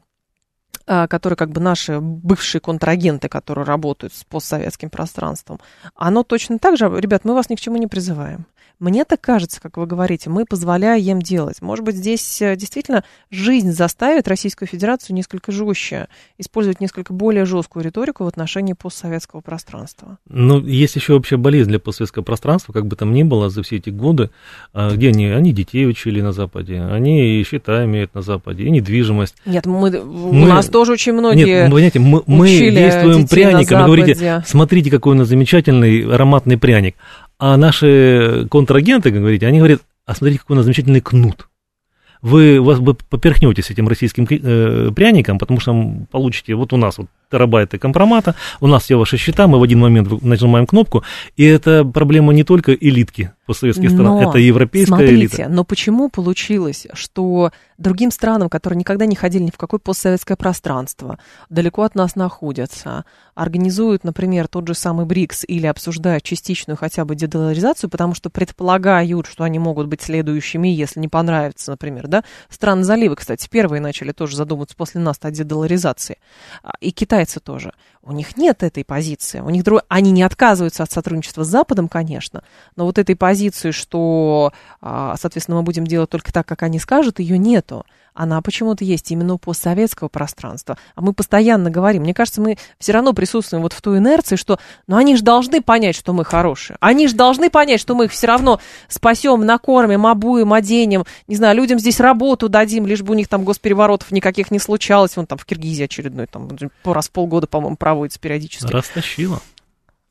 [SPEAKER 1] которые как бы наши бывшие контрагенты, которые работают с постсоветским пространством, оно точно так же, ребят, мы вас ни к чему не призываем. Мне так кажется, как вы говорите, мы позволяем им делать. Может быть, здесь э, действительно жизнь заставит Российскую Федерацию несколько жестче, использовать несколько более жесткую риторику в отношении постсоветского пространства.
[SPEAKER 2] Ну, есть еще общая болезнь для постсоветского пространства, как бы там ни было за все эти годы, а, где они, они детей учили на Западе, они и счета имеют на Западе, и недвижимость.
[SPEAKER 1] Нет, мы, мы у нас тоже очень многие
[SPEAKER 2] Нет, вы понимаете, мы, мы действуем пряником, вы говорите, смотрите, какой у нас замечательный ароматный пряник. А наши контрагенты, как говорите, они говорят, а смотрите, какой у нас замечательный кнут. Вы, вас, вы поперхнетесь этим российским э, пряником, потому что получите, вот у нас вот терабайты компромата, у нас все ваши счета, мы в один момент нажимаем кнопку, и это проблема не только элитки постсоветских стран, это европейская
[SPEAKER 1] смотрите,
[SPEAKER 2] элита.
[SPEAKER 1] Но почему получилось, что другим странам, которые никогда не ходили ни в какое постсоветское пространство, далеко от нас находятся, организуют, например, тот же самый БРИКС или обсуждают частичную хотя бы дедоларизацию, потому что предполагают, что они могут быть следующими, если не понравится, например, да, страны залива, кстати, первые начали тоже задумываться после нас о дедоларизации, а, и Китай китайцы тоже. У них нет этой позиции. У них друг... Они не отказываются от сотрудничества с Западом, конечно, но вот этой позиции, что, а, соответственно, мы будем делать только так, как они скажут, ее нету она почему-то есть именно у постсоветского пространства. А мы постоянно говорим, мне кажется, мы все равно присутствуем вот в той инерции, что ну они же должны понять, что мы хорошие. Они же должны понять, что мы их все равно спасем, накормим, обуем, оденем, не знаю, людям здесь работу дадим, лишь бы у них там госпереворотов никаких не случалось. Вон там в Киргизии очередной, там раз в полгода, по-моему, проводится периодически.
[SPEAKER 2] Растащила.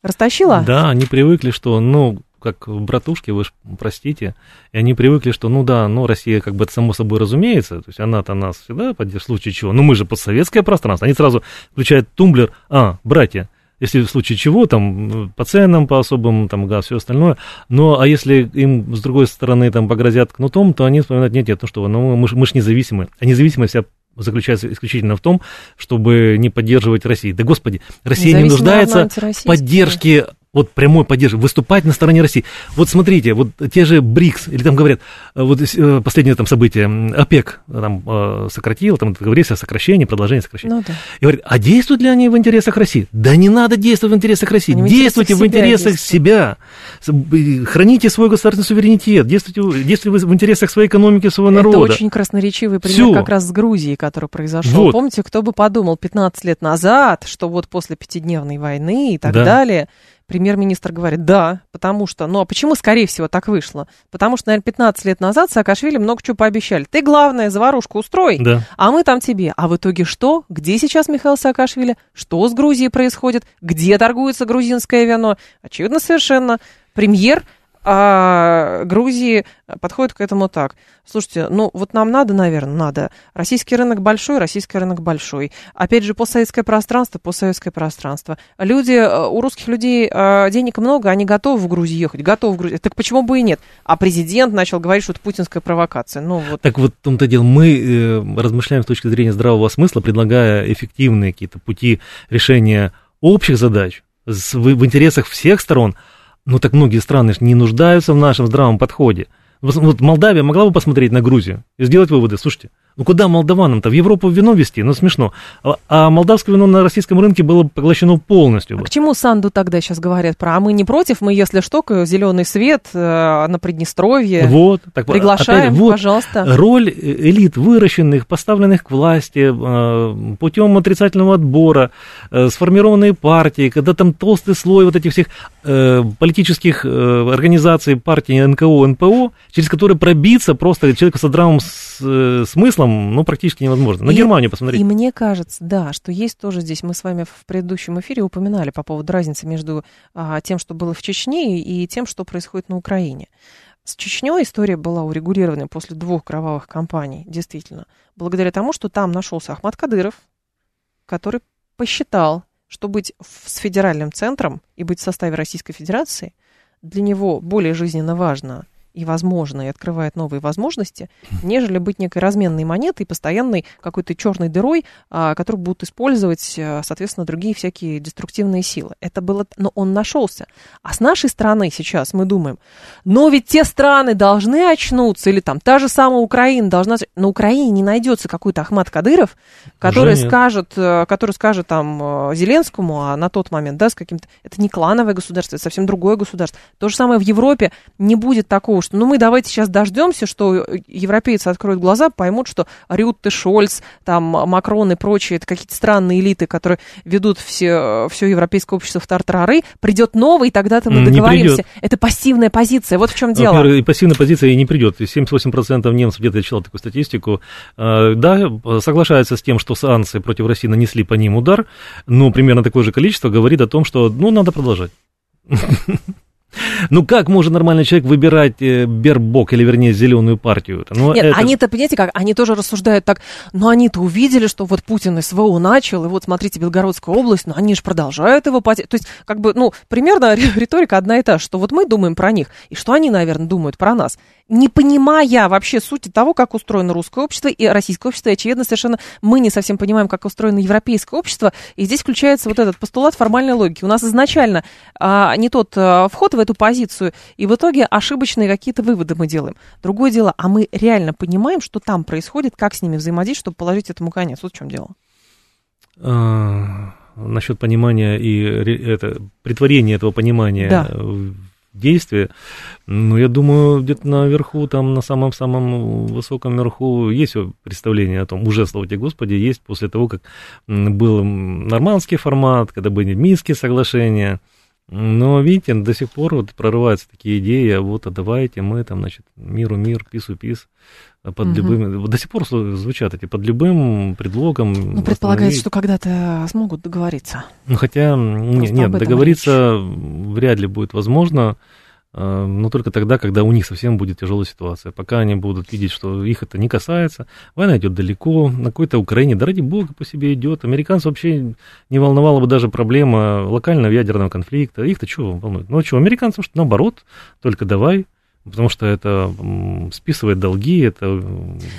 [SPEAKER 1] Растащила?
[SPEAKER 2] Да, они привыкли, что, ну, как братушки, вы ж простите, и они привыкли, что, ну да, ну Россия как бы это само собой разумеется, то есть она-то нас всегда поддержит, в случае чего, ну мы же постсоветское пространство, они сразу включают тумблер, а, братья, если в случае чего, там, по ценам, по особым, там, газ, все остальное, но, а если им, с другой стороны, там, погрозят кнутом, то они вспоминают, нет, нет, ну что, ну, мы, мы же независимы, а независимость вся заключается исключительно в том, чтобы не поддерживать Россию. Да, господи, Россия не нуждается в поддержке вот прямой поддержки, выступать на стороне России. Вот смотрите, вот те же БРИКС, или там говорят, э, вот э, последнее там событие, ОПЕК там э, сократил, там говорится о сокращении, продолжении сокращения. Ну, да. И говорят, а действуют ли они в интересах России? Да не надо действовать в интересах России, они действуйте в интересах себя, себя. храните свой государственный суверенитет, действуйте, действуйте в интересах своей экономики, своего народа.
[SPEAKER 1] Это очень красноречивый пример Всё. как раз с Грузией, который произошел. Вот. Помните, кто бы подумал 15 лет назад, что вот после пятидневной войны и так да. далее Премьер-министр говорит, да, потому что, ну а почему, скорее всего, так вышло? Потому что, наверное, 15 лет назад Саакашвили много чего пообещали. Ты, главное, заварушку устрой, да. а мы там тебе. А в итоге что? Где сейчас Михаил Саакашвили? Что с Грузией происходит? Где торгуется грузинское вино? Очевидно, совершенно. Премьер а Грузии подходит к этому так. Слушайте, ну вот нам надо, наверное, надо. Российский рынок большой, российский рынок большой. Опять же, постсоветское пространство, постсоветское пространство. Люди, э, у русских людей э, денег много, они готовы в Грузию ехать, готовы в Грузию. Так почему бы и нет? А президент начал говорить, что это путинская провокация. Ну, вот.
[SPEAKER 2] Так вот в том-то дело, мы э, размышляем с точки зрения здравого смысла, предлагая эффективные какие-то пути решения общих задач в интересах всех сторон – ну так многие страны не нуждаются в нашем здравом подходе. Вот Молдавия могла бы посмотреть на Грузию и сделать выводы. Слушайте, ну куда молдаванам-то? В Европу вино везти? Ну смешно. А, а молдавское вино на российском рынке было поглощено полностью.
[SPEAKER 1] А к чему Санду тогда сейчас говорят про? А мы не против, мы, если что, зеленый свет э, на Приднестровье.
[SPEAKER 2] Вот.
[SPEAKER 1] Так, Приглашаем, опять, вот, пожалуйста.
[SPEAKER 2] Роль элит, выращенных, поставленных к власти э, путем отрицательного отбора, э, сформированные партии, когда там толстый слой вот этих всех э, политических э, организаций, партий НКО, НПО, через которые пробиться просто человеку со здравым с, э, смыслом ну, практически невозможно. На и, Германию посмотрите.
[SPEAKER 1] И мне кажется, да, что есть тоже здесь, мы с вами в предыдущем эфире упоминали по поводу разницы между а, тем, что было в Чечне, и тем, что происходит на Украине. С Чечней история была урегулирована после двух кровавых кампаний, действительно, благодаря тому, что там нашелся Ахмад Кадыров, который посчитал, что быть с федеральным центром и быть в составе Российской Федерации для него более жизненно важно, и возможно, и открывает новые возможности, нежели быть некой разменной монетой, постоянной какой-то черной дырой, а, которую будут использовать, а, соответственно, другие всякие деструктивные силы. Это было, но он нашелся. А с нашей стороны сейчас мы думаем, но ведь те страны должны очнуться, или там та же самая Украина должна... На Украине не найдется какой-то Ахмат Кадыров, который скажет, э, который скажет там э, Зеленскому, а на тот момент, да, с каким-то... Это не клановое государство, это совсем другое государство. То же самое в Европе. Не будет такого, что ну мы давайте сейчас дождемся, что европейцы откроют глаза, поймут, что Рютте, Шольц, там Макрон и прочие, это какие-то странные элиты, которые ведут все, все европейское общество в тартарары, придет новый, и тогда-то мы договоримся. Это пассивная позиция, вот в чем дело.
[SPEAKER 2] И пассивная позиция и не придет. 78% немцев, где-то я читал такую статистику, э, да, соглашаются с тем, что санкции против России нанесли по ним удар, но примерно такое же количество говорит о том, что, ну, надо продолжать. Ну как может нормальный человек выбирать э, Бербок, или вернее зеленую партию?
[SPEAKER 1] Ну, Нет, это... они-то, понимаете, как, они тоже рассуждают так, но они-то увидели, что вот Путин СВО начал, и вот смотрите, Белгородская область, но они же продолжают его... То есть, как бы, ну, примерно риторика одна и та, что вот мы думаем про них, и что они, наверное, думают про нас не понимая вообще сути того, как устроено русское общество и российское общество, и, очевидно, совершенно мы не совсем понимаем, как устроено европейское общество, и здесь включается вот этот постулат формальной логики. У нас изначально а, не тот а, вход в эту позицию, и в итоге ошибочные какие-то выводы мы делаем. Другое дело, а мы реально понимаем, что там происходит, как с ними взаимодействовать, чтобы положить этому конец. Вот в чем дело.
[SPEAKER 2] А, насчет понимания и это, притворения этого понимания да действия. Ну, я думаю, где-то наверху, там, на самом-самом высоком верху есть представление о том, уже, слава тебе Господи, есть после того, как был нормандский формат, когда были Минские соглашения, но, видите, до сих пор вот прорываются такие идеи, а вот, а давайте мы там, значит, миру мир, пису пис, а под угу. любым, до сих пор звучат эти, под любым предлогом.
[SPEAKER 1] Ну, предполагается, что когда-то смогут договориться.
[SPEAKER 2] Ну, хотя, не, нет, договориться речь. вряд ли будет возможно, но только тогда, когда у них совсем будет тяжелая ситуация. Пока они будут видеть, что их это не касается, война идет далеко, на какой-то Украине, да ради бога, по себе идет. Американцев вообще не волновала бы даже проблема локального ядерного конфликта. Их-то что волнует? Ну, а что, американцам, что наоборот, только давай, потому что это списывает долги, это...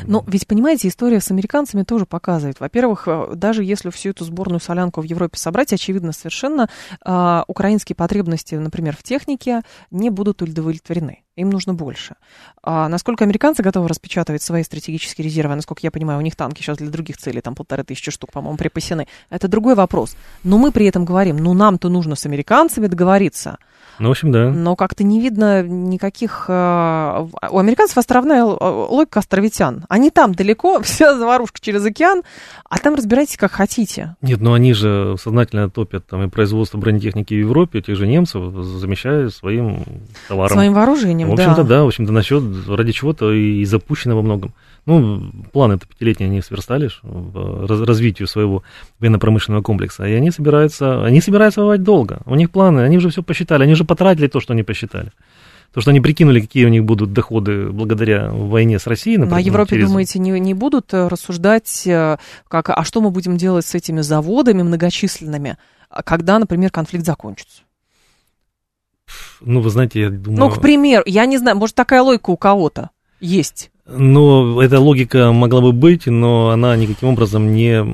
[SPEAKER 1] Но ведь, понимаете, история с американцами тоже показывает. Во-первых, э, даже если всю эту сборную солянку в Европе собрать, очевидно совершенно, э, украинские потребности, например, в технике не будут удовлетворены. Им нужно больше. А насколько американцы готовы распечатывать свои стратегические резервы, насколько я понимаю, у них танки сейчас для других целей, там полторы тысячи штук, по-моему, припасены. Это другой вопрос. Но мы при этом говорим, ну нам-то нужно с американцами договориться.
[SPEAKER 2] Ну, в общем, да.
[SPEAKER 1] Но как-то не видно никаких... Э, у американцев островная логика островитян. Они там далеко, вся заварушка через океан, а там разбирайтесь как хотите.
[SPEAKER 2] Нет, ну они же сознательно топят там и производство бронетехники в Европе, тех же немцев, замещая своим товаром.
[SPEAKER 1] Своим вооружением,
[SPEAKER 2] В общем-то, да, да в общем-то, насчет ради чего-то и запущено во многом. Ну, планы-то пятилетние они сверстали в развитию своего военно-промышленного комплекса, и они собираются, они собираются воевать долго. У них планы, они уже все посчитали, они уже потратили то, что они посчитали. То, что они прикинули, какие у них будут доходы благодаря войне с Россией.
[SPEAKER 1] Например, ну, а Европе, через... думаете, не, не будут э, рассуждать, э, как, а что мы будем делать с этими заводами многочисленными, когда, например, конфликт закончится?
[SPEAKER 2] Ну, вы знаете, я думаю...
[SPEAKER 1] Ну, к примеру, я не знаю, может, такая логика у кого-то есть.
[SPEAKER 2] Ну, эта логика могла бы быть, но она никаким образом не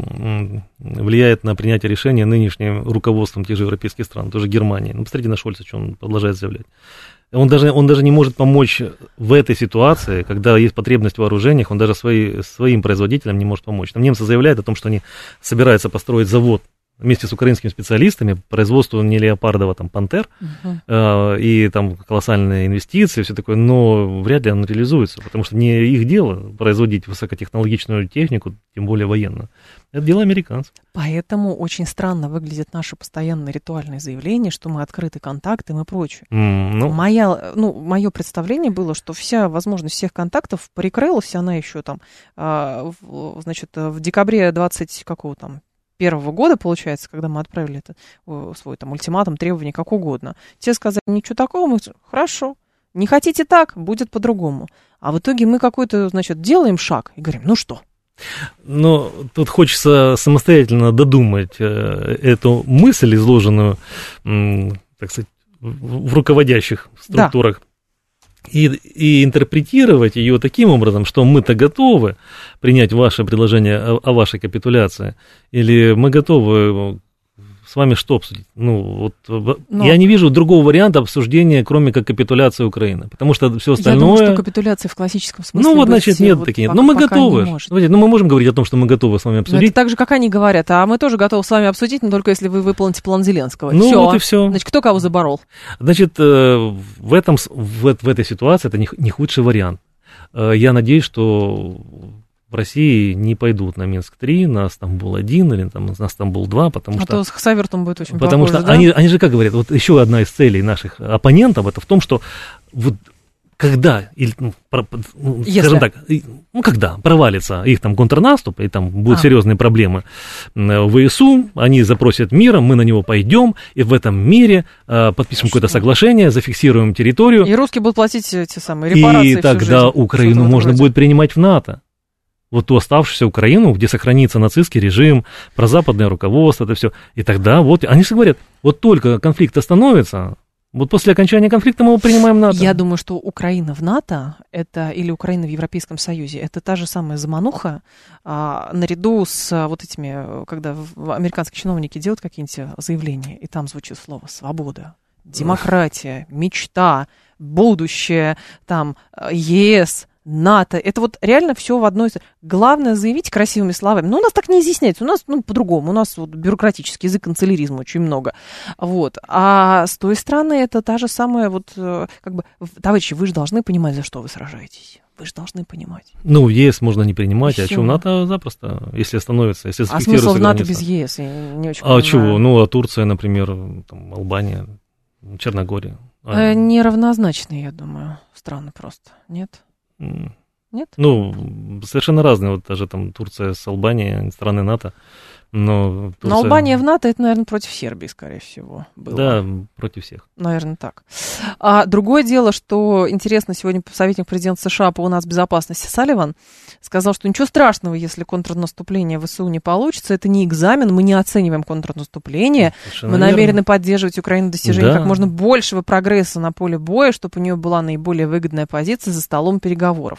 [SPEAKER 2] влияет на принятие решения нынешним руководством тех же европейских стран, тоже Германии. Ну, посмотрите на Шольца, что он продолжает заявлять. Он даже, он даже не может помочь в этой ситуации, когда есть потребность в вооружениях, он даже свои, своим производителям не может помочь. Там немцы заявляют о том, что они собираются построить завод вместе с украинскими специалистами производству не леопардова, там, пантер, uh-huh. э, и там колоссальные инвестиции, все такое, но вряд ли оно реализуется, потому что не их дело производить высокотехнологичную технику, тем более военную. Это дело американцев.
[SPEAKER 1] Поэтому очень странно выглядят наши постоянные ритуальные заявления, что мы открыты контактам и прочее.
[SPEAKER 2] Mm, ну...
[SPEAKER 1] Моя, ну, мое представление было, что вся возможность всех контактов прикрылась, она еще там, э, в, значит, в декабре 20 какого там первого года, получается, когда мы отправили это, свой там ультиматум, требования, как угодно. Те сказали, ничего такого, мы хорошо, не хотите так, будет по-другому. А в итоге мы какой-то, значит, делаем шаг и говорим, ну что?
[SPEAKER 2] Но тут хочется самостоятельно додумать э, эту мысль, изложенную, так сказать, в руководящих структурах. Да и, и интерпретировать ее таким образом, что мы-то готовы принять ваше предложение о, о вашей капитуляции, или мы готовы с вами что обсудить? Ну, вот Но... я не вижу другого варианта обсуждения, кроме как капитуляции Украины. Потому что все остальное... Я
[SPEAKER 1] думаю, что капитуляция в классическом смысле
[SPEAKER 2] Ну, вот, значит, нет вот таких. Но мы готовы. Ну, мы можем говорить о том, что мы готовы с вами обсудить. Но это
[SPEAKER 1] так же, как они говорят. А мы тоже готовы с вами обсудить, но только если вы выполните план Зеленского.
[SPEAKER 2] Ну, всё. вот и все.
[SPEAKER 1] Значит, кто кого заборол?
[SPEAKER 2] Значит, э, в, этом, в, в этой ситуации это не, не худший вариант. Э, я надеюсь, что в России не пойдут на Минск-3, на Стамбул-1 или там, на Стамбул-2, потому а что...
[SPEAKER 1] А то с Савертом будет очень
[SPEAKER 2] Потому
[SPEAKER 1] похоже,
[SPEAKER 2] что
[SPEAKER 1] да?
[SPEAKER 2] они, они же как говорят, вот еще одна из целей наших оппонентов, это в том, что вот когда, или, ну, про, ну, скажем так, ну, когда провалится их там контрнаступ, и там будут а. серьезные проблемы в ВСУ, они запросят мира, мы на него пойдем, и в этом мире э, подпишем какое-то соглашение, зафиксируем территорию.
[SPEAKER 1] И русские будут платить эти самые репарации
[SPEAKER 2] И тогда жизнь, Украину можно будет принимать в НАТО вот ту оставшуюся Украину, где сохранится нацистский режим, прозападное руководство, это все. И тогда вот, они же говорят, вот только конфликт остановится, вот после окончания конфликта мы его принимаем НАТО.
[SPEAKER 1] Я думаю, что Украина в НАТО это или Украина в Европейском Союзе это та же самая замануха а, наряду с а, вот этими, когда американские чиновники делают какие-нибудь заявления, и там звучит слово свобода, демократия, мечта, будущее, там ЕС, НАТО. Это вот реально все в одной... Главное заявить красивыми словами. Ну, у нас так не изъясняется. У нас, ну, по-другому. У нас вот бюрократический язык, канцеляризма очень много. Вот. А с той стороны это та же самая вот... Э, как бы, товарищи, вы же должны понимать, за что вы сражаетесь. Вы же должны понимать.
[SPEAKER 2] Ну, ЕС можно не принимать, а что, НАТО запросто, если становится, если
[SPEAKER 1] А смысл в НАТО без ЕС? Я не очень
[SPEAKER 2] а понимаю. чего? Ну, а Турция, например, там, Албания, Черногория.
[SPEAKER 1] А... Неравнозначные, я думаю, страны просто, нет? Нет?
[SPEAKER 2] Ну, совершенно разные. Вот даже там Турция с Албанией, страны НАТО. Но,
[SPEAKER 1] Турция... но Албания в НАТО, это, наверное, против Сербии, скорее всего, было.
[SPEAKER 2] Да, против всех.
[SPEAKER 1] Наверное, так. А другое дело, что интересно, сегодня советник президента США по у нас безопасности Салливан сказал, что ничего страшного, если контрнаступление в ВСУ не получится, это не экзамен, мы не оцениваем контрнаступление, Совершенно мы намерены верно. поддерживать Украину достижение да. как можно большего прогресса на поле боя, чтобы у нее была наиболее выгодная позиция за столом переговоров.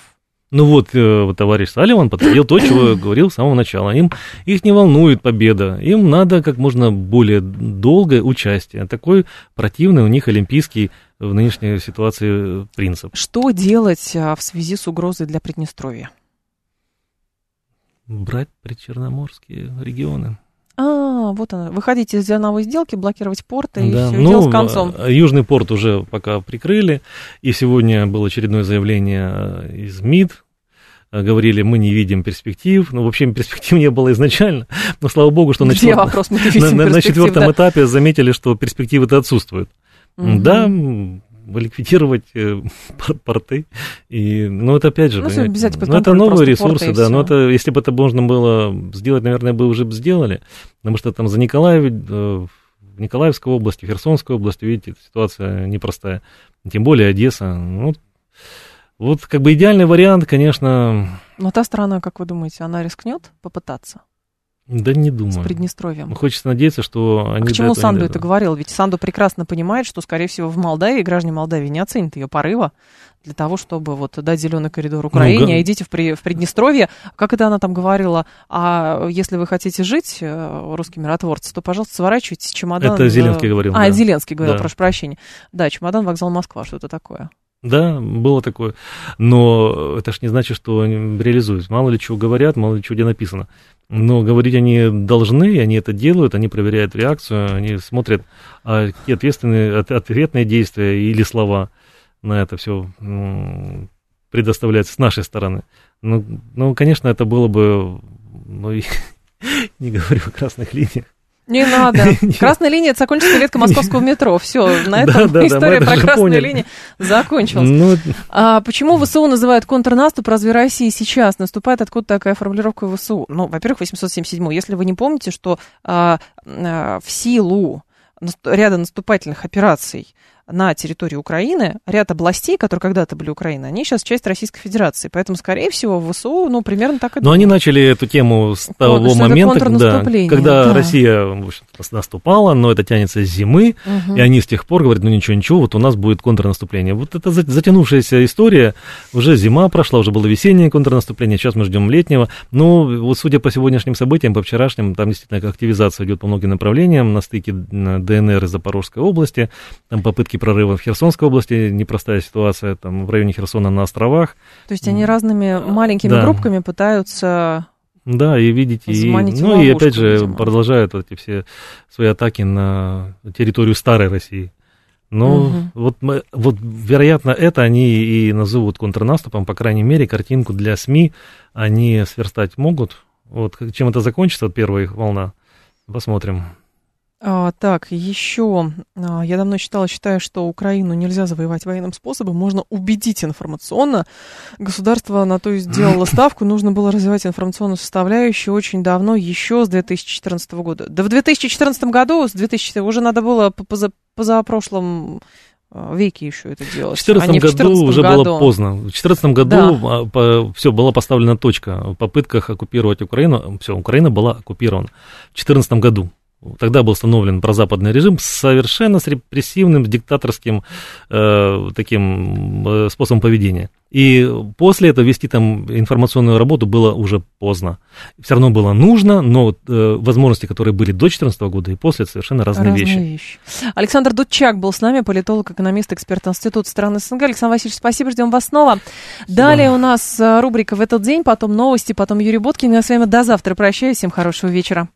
[SPEAKER 2] Ну вот, э, товарищ Салливан подтвердил то, чего говорил с самого начала. Им, их не волнует победа, им надо как можно более долгое участие. Такой противный у них олимпийский в нынешней ситуации принцип.
[SPEAKER 1] Что делать а, в связи с угрозой для Приднестровья?
[SPEAKER 2] Брать причерноморские регионы.
[SPEAKER 1] А, вот она. Выходить из зерновой сделки, блокировать порты, и да. все, ну, дело с концом.
[SPEAKER 2] А, южный порт уже пока прикрыли, и сегодня было очередное заявление э, из МИД, э, говорили, мы не видим перспектив. Ну, в общем, перспектив не было изначально. Но слава богу, что на,
[SPEAKER 1] четвер... вопрос,
[SPEAKER 2] на, на, на четвертом да. этапе заметили, что перспективы-то отсутствуют. Угу. Да, ликвидировать э, порты. И, ну, это опять же, ну, ну, это новые ресурсы, да, но это, если бы это можно было сделать, наверное, бы уже сделали, потому что там за Николаев, э, в Николаевской области, Херсонской области, видите, ситуация непростая, тем более Одесса, ну, вот как бы идеальный вариант, конечно...
[SPEAKER 1] Но та страна, как вы думаете, она рискнет попытаться?
[SPEAKER 2] Да не думаю.
[SPEAKER 1] С Приднестровьем.
[SPEAKER 2] Ну, хочется надеяться, что
[SPEAKER 1] они... А к чему Санду это говорил? Ведь Санду прекрасно понимает, что, скорее всего, в Молдавии граждане Молдавии не оценят ее порыва для того, чтобы вот дать зеленый коридор Украине, ну, а идите в, при, в Приднестровье. Как это она там говорила? А если вы хотите жить, э, русские миротворцы, то, пожалуйста, сворачивайтесь чемодан.
[SPEAKER 2] Это Зеленский говорил.
[SPEAKER 1] А, да. Зеленский говорил, да. прошу прощения. Да, чемодан, вокзал Москва, что это такое.
[SPEAKER 2] Да, было такое. Но это ж не значит, что реализуют. Мало ли чего говорят, мало ли чего где написано. Но говорить они должны, они это делают, они проверяют реакцию, они смотрят, а какие ответственные, ответные действия или слова на это все ну, предоставляются с нашей стороны. Ну, ну конечно, это было бы, ну, не говорю о красных линиях,
[SPEAKER 1] не надо. Красная линия это закончится ветка московского метро. Все, на этом да, да, история да, про красную поняли. линию закончилась. Ну... А почему ВСУ называют контрнаступ? Разве Россия сейчас наступает? Откуда такая формулировка ВСУ? Ну, во-первых, 877. Если вы не помните, что а, а, в силу ряда наступательных операций на территории Украины, ряд областей, которые когда-то были Украиной, они сейчас часть Российской Федерации. Поэтому, скорее всего, в ВСУ, ну, примерно так и
[SPEAKER 2] Но они начали эту тему с того
[SPEAKER 1] что
[SPEAKER 2] момента, когда, когда
[SPEAKER 1] да.
[SPEAKER 2] Россия в наступала, но это тянется с зимы,
[SPEAKER 1] Мгм.
[SPEAKER 2] и они с тех пор говорят, ну ничего, ничего, вот у нас будет контрнаступление. Вот это за- затянувшаяся история, уже зима прошла, уже было весеннее контрнаступление, сейчас мы ждем летнего. Ну, вот судя по сегодняшним событиям, по вчерашним, там действительно активизация идет по многим направлениям, на стыке ДНР и Запорожской области, там попытки прорыва вХерсонской области, непростая ситуация, там в районе Херсона на островах.
[SPEAKER 1] То есть они разными маленькими
[SPEAKER 2] Да.
[SPEAKER 1] группками пытаются...
[SPEAKER 2] Да, и видите, и,
[SPEAKER 1] в
[SPEAKER 2] ну и
[SPEAKER 1] ловушку,
[SPEAKER 2] опять же
[SPEAKER 1] видимо.
[SPEAKER 2] продолжают вот эти все свои атаки на территорию старой России. Но
[SPEAKER 1] Мгм.
[SPEAKER 2] вот, мы, вот, вероятно, это они и назовут контрнаступом, по крайней мере, картинку для СМИ они сверстать могут. Вот чем это закончится, вот первая их волна, посмотрим.
[SPEAKER 1] А, так, еще а, я давно считала, считаю, что Украину нельзя завоевать военным способом, можно убедить информационно. Государство на то и сделало ставку, нужно было развивать информационную составляющую очень давно, еще с 2014 года. Да в 2014 году, с 2000, уже надо было по- поза, позапрошлом а, веке еще это
[SPEAKER 2] В
[SPEAKER 1] делать.
[SPEAKER 2] 2014
[SPEAKER 1] а в
[SPEAKER 2] году
[SPEAKER 1] 14
[SPEAKER 2] уже
[SPEAKER 1] году.
[SPEAKER 2] было поздно. В 2014 году все, была поставлена точка в попытках оккупировать Украину. Все, Украина была оккупирована в 2014 году. Тогда был установлен прозападный режим совершенно с репрессивным, диктаторским э, таким э, способом поведения. И после этого вести там информационную работу было уже поздно. Все равно было нужно, но э, возможности, которые были до 2014 года и после, это совершенно разные,
[SPEAKER 1] Разные
[SPEAKER 2] вещи.
[SPEAKER 1] вещи. Александр Дудчак был с нами, политолог, экономист, эксперт Института стран СНГ. Александр Васильевич, спасибо, ждем вас снова. Далее у нас э, рубрика «В этот день», потом новости, потом Юрий Боткин. Я с вами до завтра прощаюсь. Всем хорошего вечера.